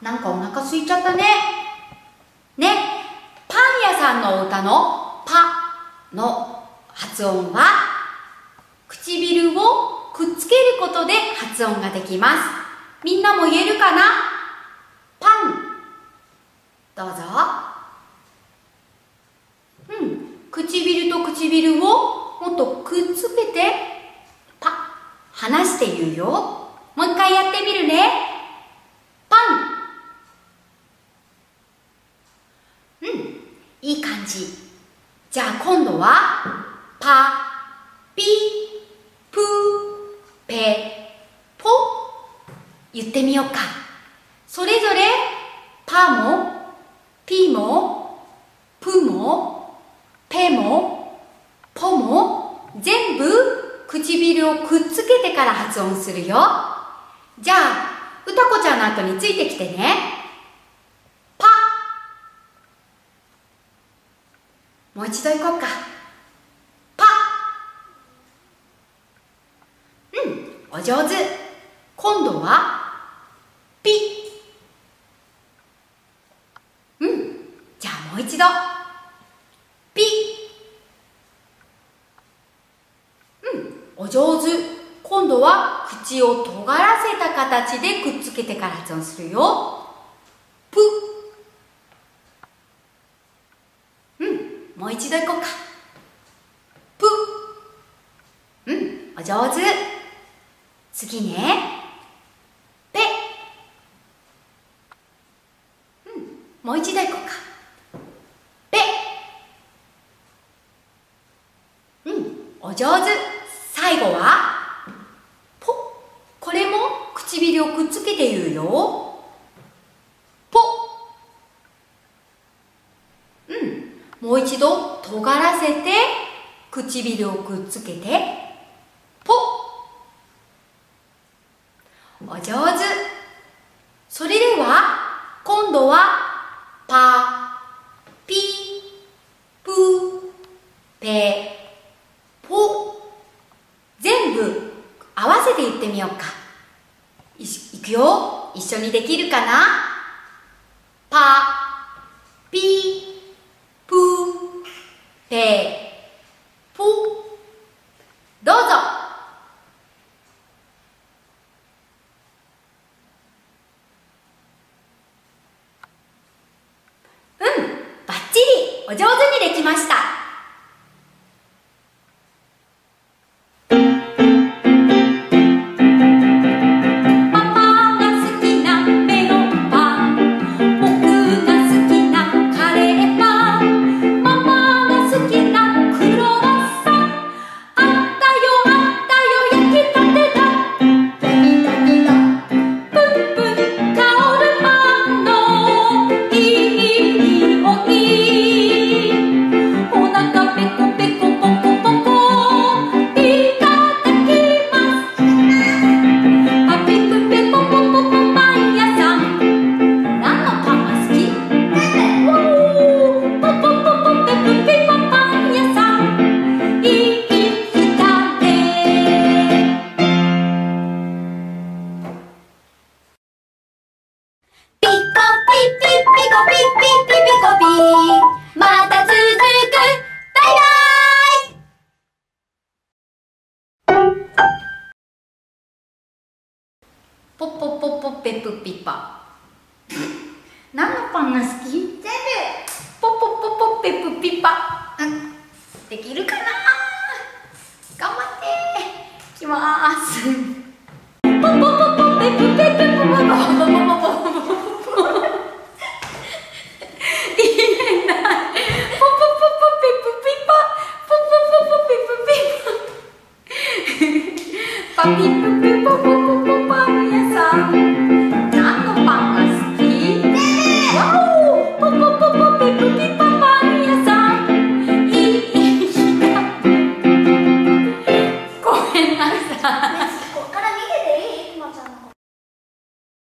なんかお腹空いちゃったね。ね、パン屋さんの歌のパの発音は唇をくっつけることで発音ができます。みんなも言えるかな？パン。どうぞ。うん。唇と唇をもっとくっつけてパ離して言うよ。もう一回やってみるね。パン。うん。いい感じ。じゃあ今度はパ、ピ、プ、ペ、ポ言ってみようか。それぞれパもピもプもペもポも全部唇をくっつけてから発音するよ。じゃあ、歌子ちゃんの後についてきてね。もう一度行こうか。パうん、お上手。今度は、ピうん、じゃあもう一度。ピうん、お上手。今度は口を尖らせた形でくっつけてから発音するよ。プうん、もう一度いこうか。プうん、お上手。次ね。ペうん、もう一度いこうか。ペうん、お上手。最後はぽこれも唇をくっつけて言うよ。ポうん。もう一度尖らせて唇をくっつけてポお上手。それでは今度はパピプペポ。全部合わせて言ってみようか。いくよ。一緒にできるかな？パ、ピ、ペ、ポ。どうぞ。うん、ばっちりお上手にできました。ポッポッポッポッペプピパ。何のパンが好き？全部。ポッポポポペプピパ、できるかな？頑張って。きます。パピ